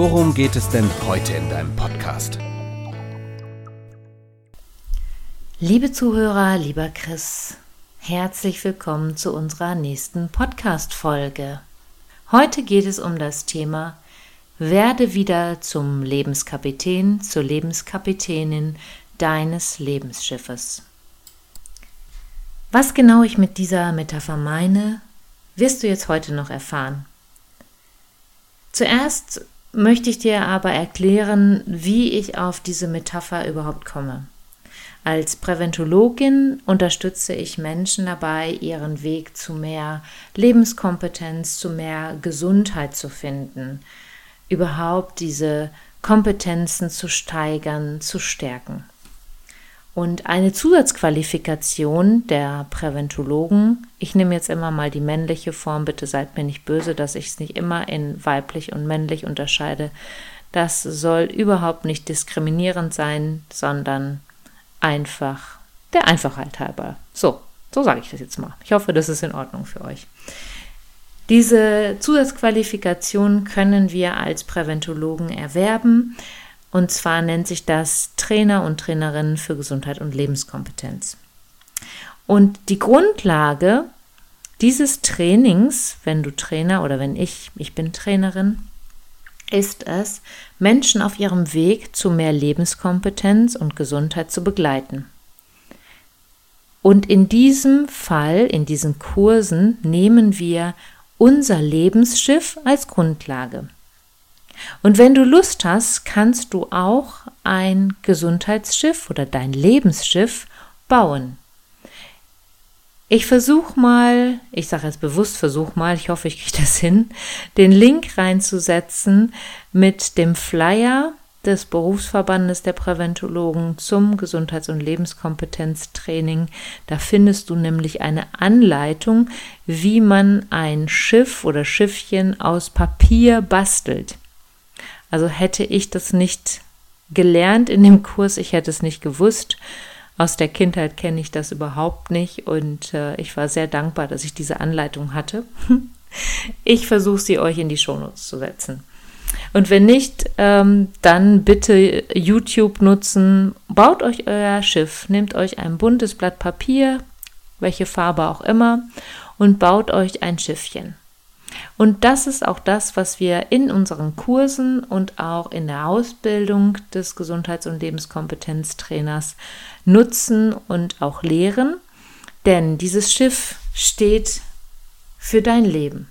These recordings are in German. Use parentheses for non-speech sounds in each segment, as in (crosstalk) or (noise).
worum geht es denn heute in deinem Podcast? Liebe Zuhörer, lieber Chris, Herzlich willkommen zu unserer nächsten Podcast-Folge. Heute geht es um das Thema Werde wieder zum Lebenskapitän, zur Lebenskapitänin deines Lebensschiffes. Was genau ich mit dieser Metapher meine, wirst du jetzt heute noch erfahren. Zuerst möchte ich dir aber erklären, wie ich auf diese Metapher überhaupt komme. Als Präventologin unterstütze ich Menschen dabei, ihren Weg zu mehr Lebenskompetenz, zu mehr Gesundheit zu finden, überhaupt diese Kompetenzen zu steigern, zu stärken. Und eine Zusatzqualifikation der Präventologen, ich nehme jetzt immer mal die männliche Form, bitte seid mir nicht böse, dass ich es nicht immer in weiblich und männlich unterscheide. Das soll überhaupt nicht diskriminierend sein, sondern einfach der Einfachheit halber. So, so sage ich das jetzt mal. Ich hoffe, das ist in Ordnung für euch. Diese Zusatzqualifikation können wir als Präventologen erwerben. Und zwar nennt sich das Trainer und Trainerinnen für Gesundheit und Lebenskompetenz. Und die Grundlage dieses Trainings, wenn du Trainer oder wenn ich, ich bin Trainerin, ist es, Menschen auf ihrem Weg zu mehr Lebenskompetenz und Gesundheit zu begleiten. Und in diesem Fall, in diesen Kursen, nehmen wir unser Lebensschiff als Grundlage. Und wenn du Lust hast, kannst du auch ein Gesundheitsschiff oder dein Lebensschiff bauen. Ich versuche mal, ich sage jetzt bewusst versuch mal, ich hoffe, ich kriege das hin, den Link reinzusetzen mit dem Flyer des Berufsverbandes der Präventologen zum Gesundheits- und Lebenskompetenztraining. Da findest du nämlich eine Anleitung, wie man ein Schiff oder Schiffchen aus Papier bastelt. Also hätte ich das nicht gelernt in dem Kurs, ich hätte es nicht gewusst, aus der Kindheit kenne ich das überhaupt nicht und äh, ich war sehr dankbar, dass ich diese Anleitung hatte. (laughs) ich versuche sie euch in die Shownotes zu setzen. Und wenn nicht, ähm, dann bitte YouTube nutzen. Baut euch euer Schiff, nehmt euch ein buntes Blatt Papier, welche Farbe auch immer, und baut euch ein Schiffchen. Und das ist auch das, was wir in unseren Kursen und auch in der Ausbildung des Gesundheits- und Lebenskompetenztrainers nutzen und auch lehren. Denn dieses Schiff steht für dein Leben.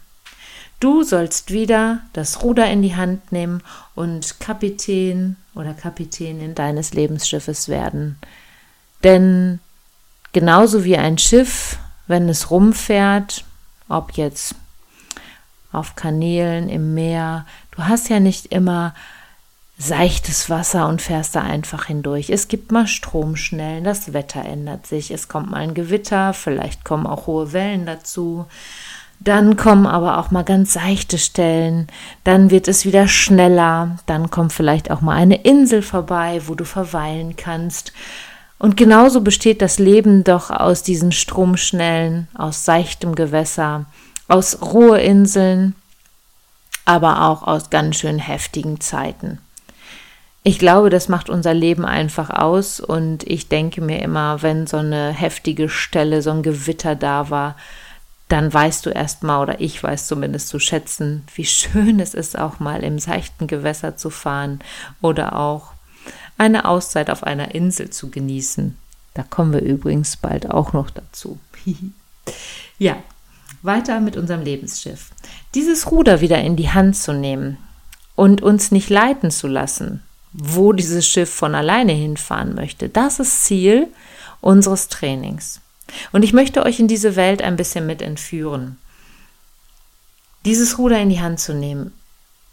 Du sollst wieder das Ruder in die Hand nehmen und Kapitän oder Kapitänin deines Lebensschiffes werden. Denn genauso wie ein Schiff, wenn es rumfährt, ob jetzt auf Kanälen, im Meer. Du hast ja nicht immer seichtes Wasser und fährst da einfach hindurch. Es gibt mal Stromschnellen, das Wetter ändert sich, es kommt mal ein Gewitter, vielleicht kommen auch hohe Wellen dazu. Dann kommen aber auch mal ganz seichte Stellen, dann wird es wieder schneller, dann kommt vielleicht auch mal eine Insel vorbei, wo du verweilen kannst. Und genauso besteht das Leben doch aus diesen Stromschnellen, aus seichtem Gewässer, aus Ruheinseln, aber auch aus ganz schön heftigen Zeiten. Ich glaube, das macht unser Leben einfach aus und ich denke mir immer, wenn so eine heftige Stelle, so ein Gewitter da war, dann weißt du erst mal oder ich weiß zumindest zu schätzen, wie schön es ist, auch mal im seichten Gewässer zu fahren oder auch eine Auszeit auf einer Insel zu genießen. Da kommen wir übrigens bald auch noch dazu. (laughs) ja, weiter mit unserem Lebensschiff. Dieses Ruder wieder in die Hand zu nehmen und uns nicht leiten zu lassen, wo dieses Schiff von alleine hinfahren möchte, das ist Ziel unseres Trainings. Und ich möchte euch in diese Welt ein bisschen mit entführen. Dieses Ruder in die Hand zu nehmen.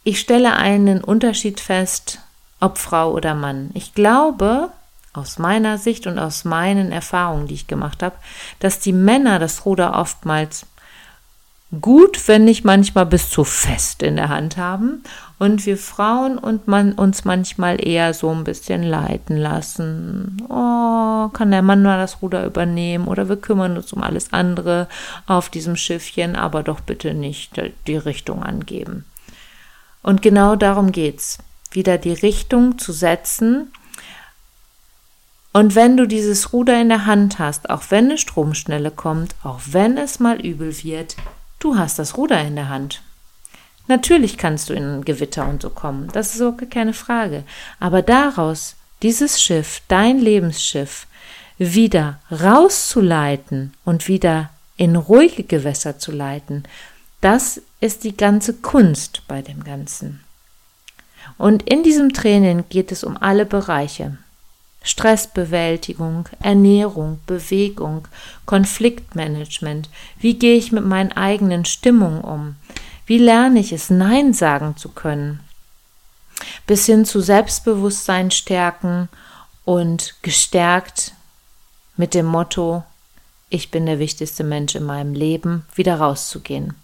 Ich stelle einen Unterschied fest ob Frau oder Mann. Ich glaube, aus meiner Sicht und aus meinen Erfahrungen, die ich gemacht habe, dass die Männer das Ruder oftmals gut, wenn nicht manchmal bis zu fest in der Hand haben und wir Frauen und man uns manchmal eher so ein bisschen leiten lassen. Oh, kann der Mann mal das Ruder übernehmen oder wir kümmern uns um alles andere auf diesem Schiffchen, aber doch bitte nicht die Richtung angeben. Und genau darum geht's, wieder die Richtung zu setzen. Und wenn du dieses Ruder in der Hand hast, auch wenn eine Stromschnelle kommt, auch wenn es mal übel wird, Du hast das Ruder in der Hand. Natürlich kannst du in Gewitter und so kommen, das ist auch keine Frage. Aber daraus, dieses Schiff, dein Lebensschiff, wieder rauszuleiten und wieder in ruhige Gewässer zu leiten, das ist die ganze Kunst bei dem Ganzen. Und in diesem Training geht es um alle Bereiche. Stressbewältigung, Ernährung, Bewegung, Konfliktmanagement. Wie gehe ich mit meinen eigenen Stimmungen um? Wie lerne ich es, Nein sagen zu können? Bis hin zu Selbstbewusstsein stärken und gestärkt mit dem Motto, ich bin der wichtigste Mensch in meinem Leben, wieder rauszugehen.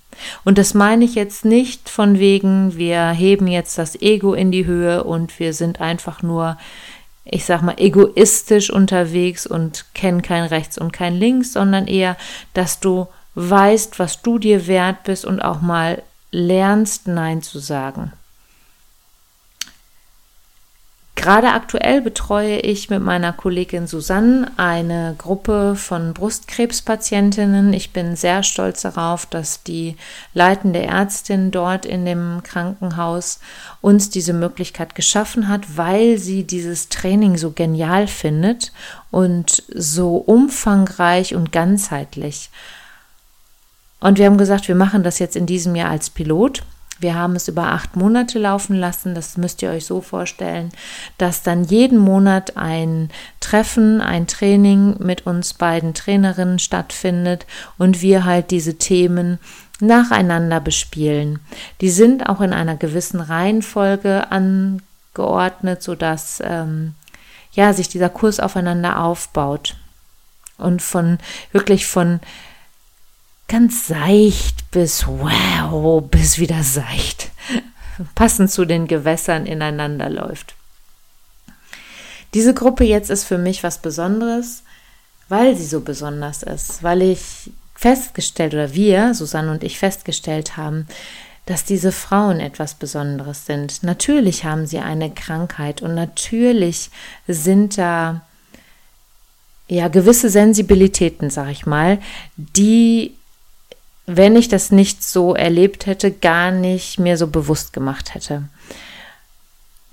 Und das meine ich jetzt nicht von wegen, wir heben jetzt das Ego in die Höhe und wir sind einfach nur ich sag mal, egoistisch unterwegs und kennen kein Rechts und kein Links, sondern eher, dass du weißt, was du dir wert bist und auch mal lernst, Nein zu sagen. Gerade aktuell betreue ich mit meiner Kollegin Susanne eine Gruppe von Brustkrebspatientinnen. Ich bin sehr stolz darauf, dass die leitende Ärztin dort in dem Krankenhaus uns diese Möglichkeit geschaffen hat, weil sie dieses Training so genial findet und so umfangreich und ganzheitlich. Und wir haben gesagt, wir machen das jetzt in diesem Jahr als Pilot. Wir haben es über acht Monate laufen lassen. Das müsst ihr euch so vorstellen, dass dann jeden Monat ein Treffen, ein Training mit uns beiden Trainerinnen stattfindet und wir halt diese Themen nacheinander bespielen. Die sind auch in einer gewissen Reihenfolge angeordnet, sodass ähm, ja, sich dieser Kurs aufeinander aufbaut und von wirklich von ganz seicht bis wow, bis wieder seicht, passend zu den Gewässern ineinander läuft. Diese Gruppe jetzt ist für mich was Besonderes, weil sie so besonders ist, weil ich festgestellt oder wir, Susanne und ich, festgestellt haben, dass diese Frauen etwas Besonderes sind. Natürlich haben sie eine Krankheit und natürlich sind da ja gewisse Sensibilitäten, sag ich mal, die wenn ich das nicht so erlebt hätte, gar nicht mir so bewusst gemacht hätte.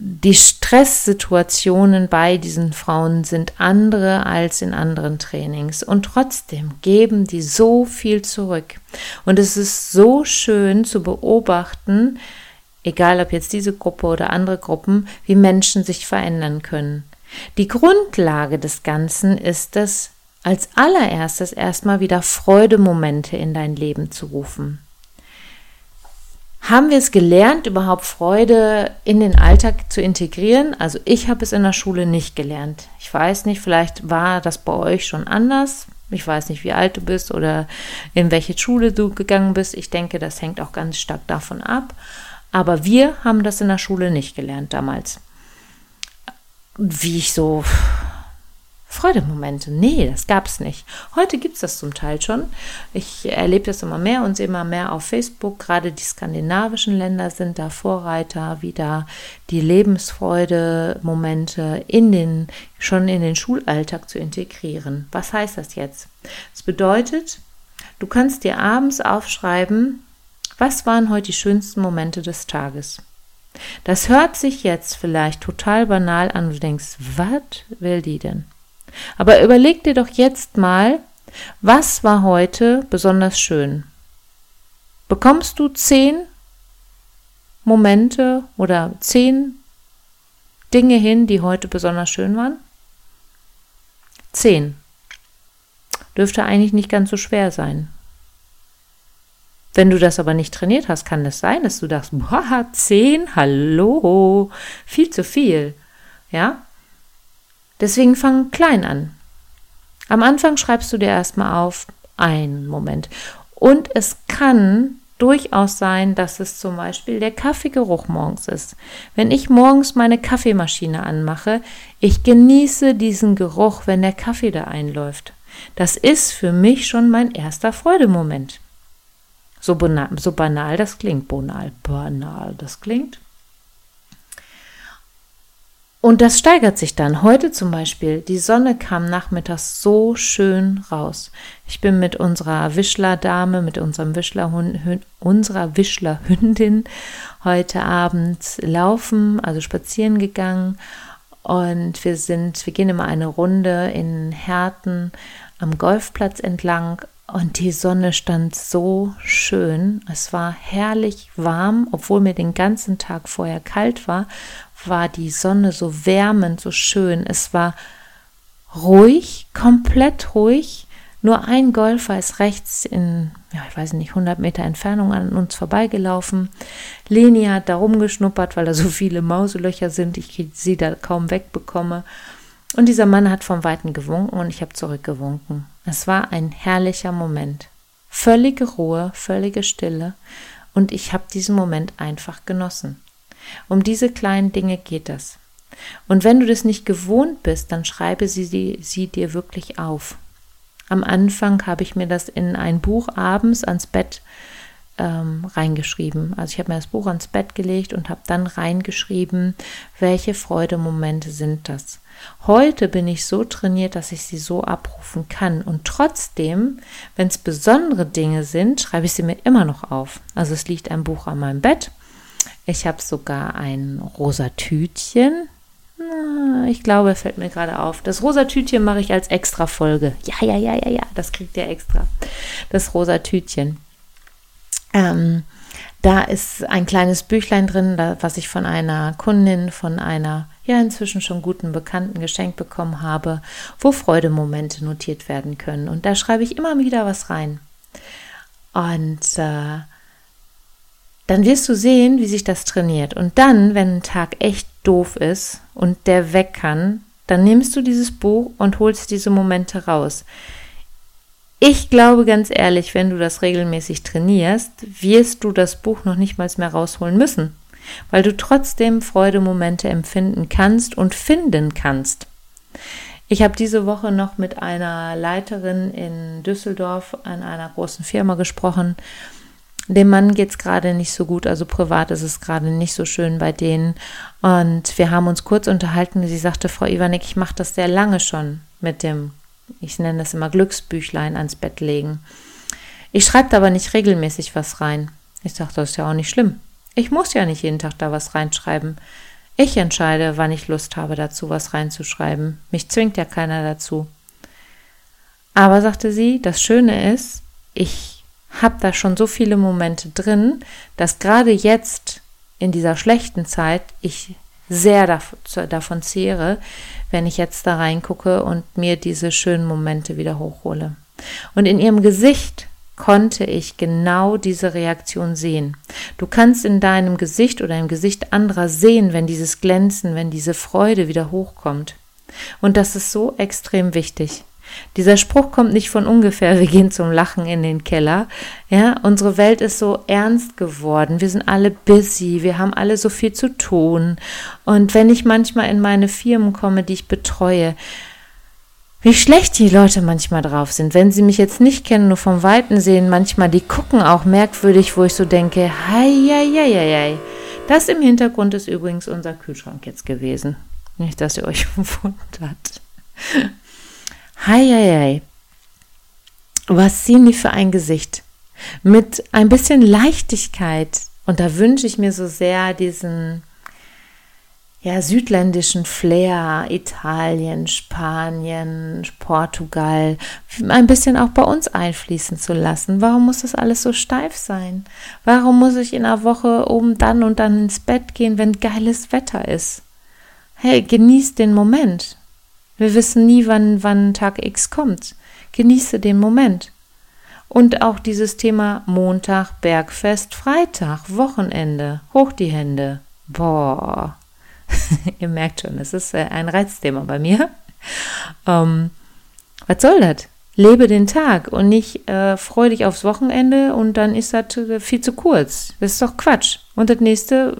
Die Stresssituationen bei diesen Frauen sind andere als in anderen Trainings und trotzdem geben die so viel zurück. Und es ist so schön zu beobachten, egal ob jetzt diese Gruppe oder andere Gruppen, wie Menschen sich verändern können. Die Grundlage des Ganzen ist es, als allererstes erstmal wieder Freudemomente in dein Leben zu rufen. Haben wir es gelernt, überhaupt Freude in den Alltag zu integrieren? Also ich habe es in der Schule nicht gelernt. Ich weiß nicht, vielleicht war das bei euch schon anders. Ich weiß nicht, wie alt du bist oder in welche Schule du gegangen bist. Ich denke, das hängt auch ganz stark davon ab. Aber wir haben das in der Schule nicht gelernt damals. Wie ich so Freudemomente. Nee, das gab es nicht. Heute gibt es das zum Teil schon. Ich erlebe das immer mehr und sehe immer mehr auf Facebook. Gerade die skandinavischen Länder sind da Vorreiter, wieder die Lebensfreude-Momente in den, schon in den Schulalltag zu integrieren. Was heißt das jetzt? Das bedeutet, du kannst dir abends aufschreiben, was waren heute die schönsten Momente des Tages. Das hört sich jetzt vielleicht total banal an. Du denkst, was will die denn? Aber überleg dir doch jetzt mal, was war heute besonders schön? Bekommst du zehn Momente oder zehn Dinge hin, die heute besonders schön waren? Zehn. Dürfte eigentlich nicht ganz so schwer sein. Wenn du das aber nicht trainiert hast, kann es das sein, dass du sagst, boah, zehn, hallo, viel zu viel. Ja? Deswegen fang klein an. Am Anfang schreibst du dir erstmal auf, einen Moment. Und es kann durchaus sein, dass es zum Beispiel der Kaffeegeruch morgens ist. Wenn ich morgens meine Kaffeemaschine anmache, ich genieße diesen Geruch, wenn der Kaffee da einläuft. Das ist für mich schon mein erster Freudemoment. So, banal, so banal das klingt, banal, banal das klingt. Und das steigert sich dann. Heute zum Beispiel, die Sonne kam nachmittags so schön raus. Ich bin mit unserer Wischler-Dame, mit unserem Wischlerhund, unserer Wischlerhündin heute Abend laufen, also spazieren gegangen. Und wir sind, wir gehen immer eine Runde in Herten am Golfplatz entlang und die Sonne stand so schön. Es war herrlich warm, obwohl mir den ganzen Tag vorher kalt war, war die Sonne so wärmend, so schön. Es war ruhig, komplett ruhig. Nur ein Golfer ist rechts in, ja, ich weiß nicht, 100 Meter Entfernung an uns vorbeigelaufen. Leni hat da rumgeschnuppert, weil da so viele Mauselöcher sind, ich sie da kaum wegbekomme. Und dieser Mann hat vom Weiten gewunken und ich habe zurückgewunken. Es war ein herrlicher Moment. Völlige Ruhe, völlige Stille und ich habe diesen Moment einfach genossen. Um diese kleinen Dinge geht es. Und wenn du das nicht gewohnt bist, dann schreibe sie, sie, sie dir wirklich auf. Am Anfang habe ich mir das in ein Buch abends ans Bett ähm, reingeschrieben. Also ich habe mir das Buch ans Bett gelegt und habe dann reingeschrieben, welche Freudemomente sind das. Heute bin ich so trainiert, dass ich sie so abrufen kann. Und trotzdem, wenn es besondere Dinge sind, schreibe ich sie mir immer noch auf. Also es liegt ein Buch an meinem Bett ich habe sogar ein rosa Tütchen. Ich glaube, fällt mir gerade auf. Das rosa Tütchen mache ich als extra Folge. Ja, ja, ja, ja, ja, das kriegt ihr extra. Das rosa Tütchen. Ähm, da ist ein kleines Büchlein drin, was ich von einer Kundin, von einer ja inzwischen schon guten Bekannten geschenkt bekommen habe, wo Freudemomente notiert werden können. Und da schreibe ich immer wieder was rein. Und äh, dann wirst du sehen, wie sich das trainiert. Und dann, wenn ein Tag echt doof ist und der weg kann, dann nimmst du dieses Buch und holst diese Momente raus. Ich glaube ganz ehrlich, wenn du das regelmäßig trainierst, wirst du das Buch noch nicht mal mehr rausholen müssen, weil du trotzdem Freudemomente empfinden kannst und finden kannst. Ich habe diese Woche noch mit einer Leiterin in Düsseldorf an einer großen Firma gesprochen dem Mann geht es gerade nicht so gut, also privat ist es gerade nicht so schön bei denen. Und wir haben uns kurz unterhalten. Sie sagte, Frau Iwanek, ich mache das sehr lange schon mit dem, ich nenne das immer Glücksbüchlein ans Bett legen. Ich schreibe aber nicht regelmäßig was rein. Ich sage, das ist ja auch nicht schlimm. Ich muss ja nicht jeden Tag da was reinschreiben. Ich entscheide, wann ich Lust habe, dazu was reinzuschreiben. Mich zwingt ja keiner dazu. Aber sagte sie, das Schöne ist, ich habe da schon so viele Momente drin, dass gerade jetzt in dieser schlechten Zeit ich sehr davon zehre, wenn ich jetzt da reingucke und mir diese schönen Momente wieder hochhole. Und in ihrem Gesicht konnte ich genau diese Reaktion sehen. Du kannst in deinem Gesicht oder im Gesicht anderer sehen, wenn dieses Glänzen, wenn diese Freude wieder hochkommt. Und das ist so extrem wichtig. Dieser Spruch kommt nicht von ungefähr, wir gehen zum Lachen in den Keller. Ja, unsere Welt ist so ernst geworden. Wir sind alle busy, wir haben alle so viel zu tun. Und wenn ich manchmal in meine Firmen komme, die ich betreue, wie schlecht die Leute manchmal drauf sind. Wenn sie mich jetzt nicht kennen, nur vom Weiten sehen, manchmal, die gucken auch merkwürdig, wo ich so denke, hei, hei, hei, hei. Das im Hintergrund ist übrigens unser Kühlschrank jetzt gewesen. Nicht, dass ihr euch (laughs) wundert. Heieiei. Was ziehen die für ein Gesicht? Mit ein bisschen Leichtigkeit. Und da wünsche ich mir so sehr diesen ja, südländischen Flair, Italien, Spanien, Portugal, ein bisschen auch bei uns einfließen zu lassen. Warum muss das alles so steif sein? Warum muss ich in einer Woche oben dann und dann ins Bett gehen, wenn geiles Wetter ist? Hey, genießt den Moment. Wir wissen nie, wann, wann Tag X kommt. Genieße den Moment. Und auch dieses Thema Montag, Bergfest, Freitag, Wochenende, hoch die Hände. Boah, (laughs) ihr merkt schon, es ist äh, ein Reizthema bei mir. Ähm, was soll das? Lebe den Tag und nicht äh, freu dich aufs Wochenende und dann ist das äh, viel zu kurz. Das ist doch Quatsch. Und das nächste,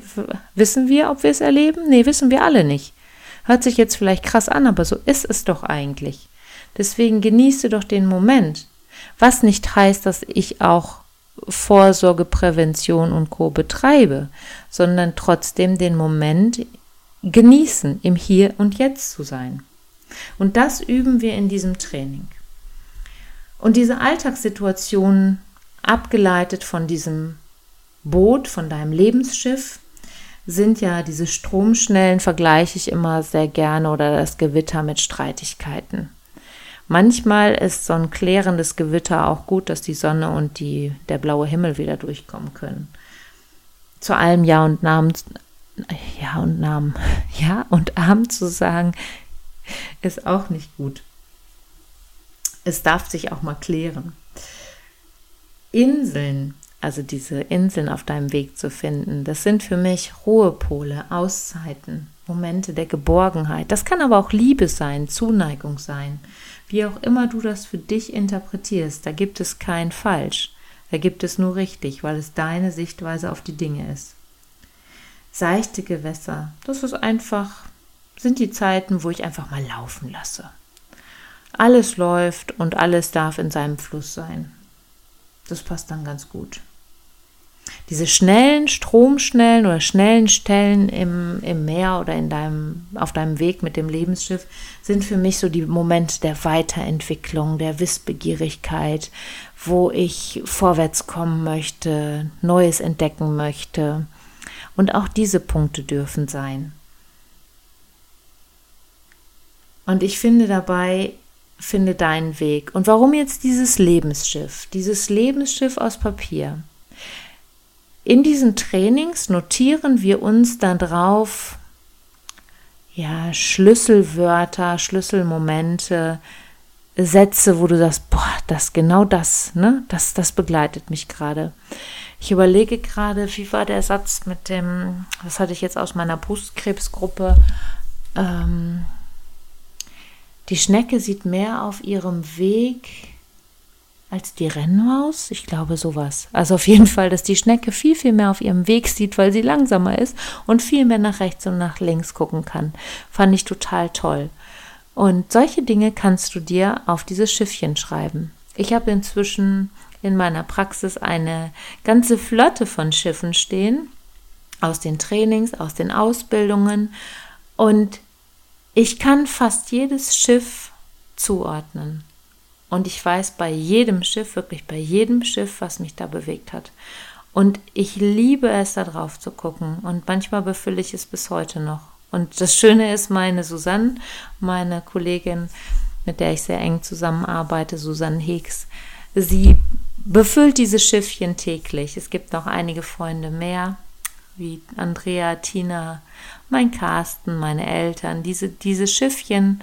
wissen wir, ob wir es erleben? Nee, wissen wir alle nicht. Hört sich jetzt vielleicht krass an, aber so ist es doch eigentlich. Deswegen genieße doch den Moment. Was nicht heißt, dass ich auch Vorsorge, Prävention und Co. betreibe, sondern trotzdem den Moment genießen, im Hier und Jetzt zu sein. Und das üben wir in diesem Training. Und diese Alltagssituationen, abgeleitet von diesem Boot, von deinem Lebensschiff, sind ja diese Stromschnellen, vergleiche ich immer sehr gerne, oder das Gewitter mit Streitigkeiten. Manchmal ist so ein klärendes Gewitter auch gut, dass die Sonne und die, der blaue Himmel wieder durchkommen können. Zu allem Ja und Namen, Ja und Namen, (laughs) Ja und Abend zu sagen, ist auch nicht gut. Es darf sich auch mal klären. Inseln, also diese Inseln auf deinem Weg zu finden, das sind für mich Ruhepole, Auszeiten, Momente der Geborgenheit. Das kann aber auch Liebe sein, Zuneigung sein. Wie auch immer du das für dich interpretierst, da gibt es kein Falsch, da gibt es nur richtig, weil es deine Sichtweise auf die Dinge ist. Seichte Gewässer, das ist einfach, sind die Zeiten, wo ich einfach mal laufen lasse. Alles läuft und alles darf in seinem Fluss sein. Das passt dann ganz gut. Diese schnellen, stromschnellen oder schnellen Stellen im, im Meer oder in deinem, auf deinem Weg mit dem Lebensschiff sind für mich so die Momente der Weiterentwicklung, der Wissbegierigkeit, wo ich vorwärts kommen möchte, Neues entdecken möchte. Und auch diese Punkte dürfen sein. Und ich finde dabei, finde deinen Weg. Und warum jetzt dieses Lebensschiff? Dieses Lebensschiff aus Papier. In diesen Trainings notieren wir uns dann drauf, ja, Schlüsselwörter, Schlüsselmomente, Sätze, wo du sagst, boah, das genau das, ne? Das, das begleitet mich gerade. Ich überlege gerade, wie war der Satz mit dem, was hatte ich jetzt aus meiner Brustkrebsgruppe? Ähm, die Schnecke sieht mehr auf ihrem Weg als die Rennmaus? Ich glaube sowas. Also auf jeden Fall, dass die Schnecke viel, viel mehr auf ihrem Weg sieht, weil sie langsamer ist und viel mehr nach rechts und nach links gucken kann. Fand ich total toll. Und solche Dinge kannst du dir auf dieses Schiffchen schreiben. Ich habe inzwischen in meiner Praxis eine ganze Flotte von Schiffen stehen, aus den Trainings, aus den Ausbildungen. Und ich kann fast jedes Schiff zuordnen. Und ich weiß bei jedem Schiff, wirklich bei jedem Schiff, was mich da bewegt hat. Und ich liebe es, da drauf zu gucken. Und manchmal befülle ich es bis heute noch. Und das Schöne ist, meine Susanne, meine Kollegin, mit der ich sehr eng zusammenarbeite, Susanne Hicks, sie befüllt diese Schiffchen täglich. Es gibt noch einige Freunde mehr, wie Andrea, Tina, mein Carsten, meine Eltern. Diese, diese Schiffchen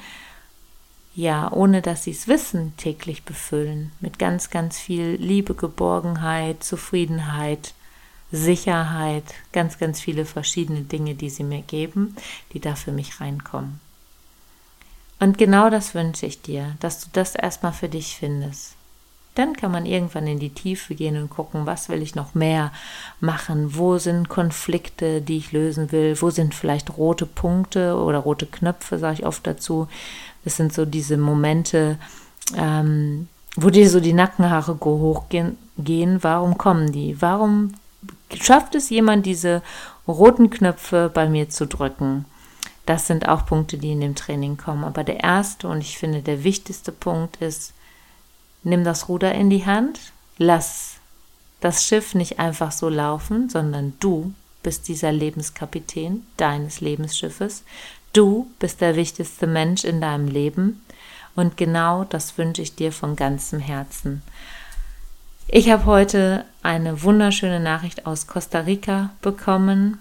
ja, ohne dass sie es wissen, täglich befüllen. Mit ganz, ganz viel Liebe, Geborgenheit, Zufriedenheit, Sicherheit, ganz, ganz viele verschiedene Dinge, die sie mir geben, die da für mich reinkommen. Und genau das wünsche ich dir, dass du das erstmal für dich findest. Dann kann man irgendwann in die Tiefe gehen und gucken, was will ich noch mehr machen, wo sind Konflikte, die ich lösen will, wo sind vielleicht rote Punkte oder rote Knöpfe, sage ich oft dazu, das sind so diese Momente, ähm, wo dir so die Nackenhaare hochgehen. Warum kommen die? Warum schafft es jemand, diese roten Knöpfe bei mir zu drücken? Das sind auch Punkte, die in dem Training kommen. Aber der erste und ich finde der wichtigste Punkt ist, nimm das Ruder in die Hand, lass das Schiff nicht einfach so laufen, sondern du bist dieser Lebenskapitän deines Lebensschiffes. Du bist der wichtigste Mensch in deinem Leben und genau das wünsche ich dir von ganzem Herzen. Ich habe heute eine wunderschöne Nachricht aus Costa Rica bekommen.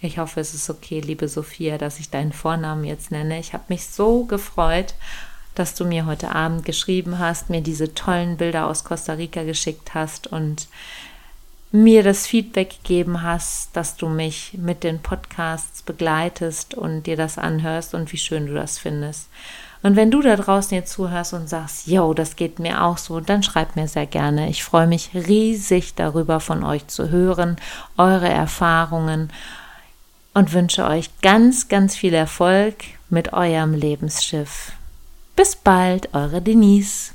Ich hoffe, es ist okay, liebe Sophia, dass ich deinen Vornamen jetzt nenne. Ich habe mich so gefreut. dass du mir heute Abend geschrieben hast, mir diese tollen Bilder aus Costa Rica geschickt hast und mir das Feedback gegeben hast, dass du mich mit den Podcasts begleitest und dir das anhörst und wie schön du das findest. Und wenn du da draußen jetzt zuhörst und sagst, yo, das geht mir auch so, dann schreib mir sehr gerne. Ich freue mich riesig darüber, von euch zu hören, eure Erfahrungen und wünsche euch ganz, ganz viel Erfolg mit eurem Lebensschiff. Bis bald, eure Denise.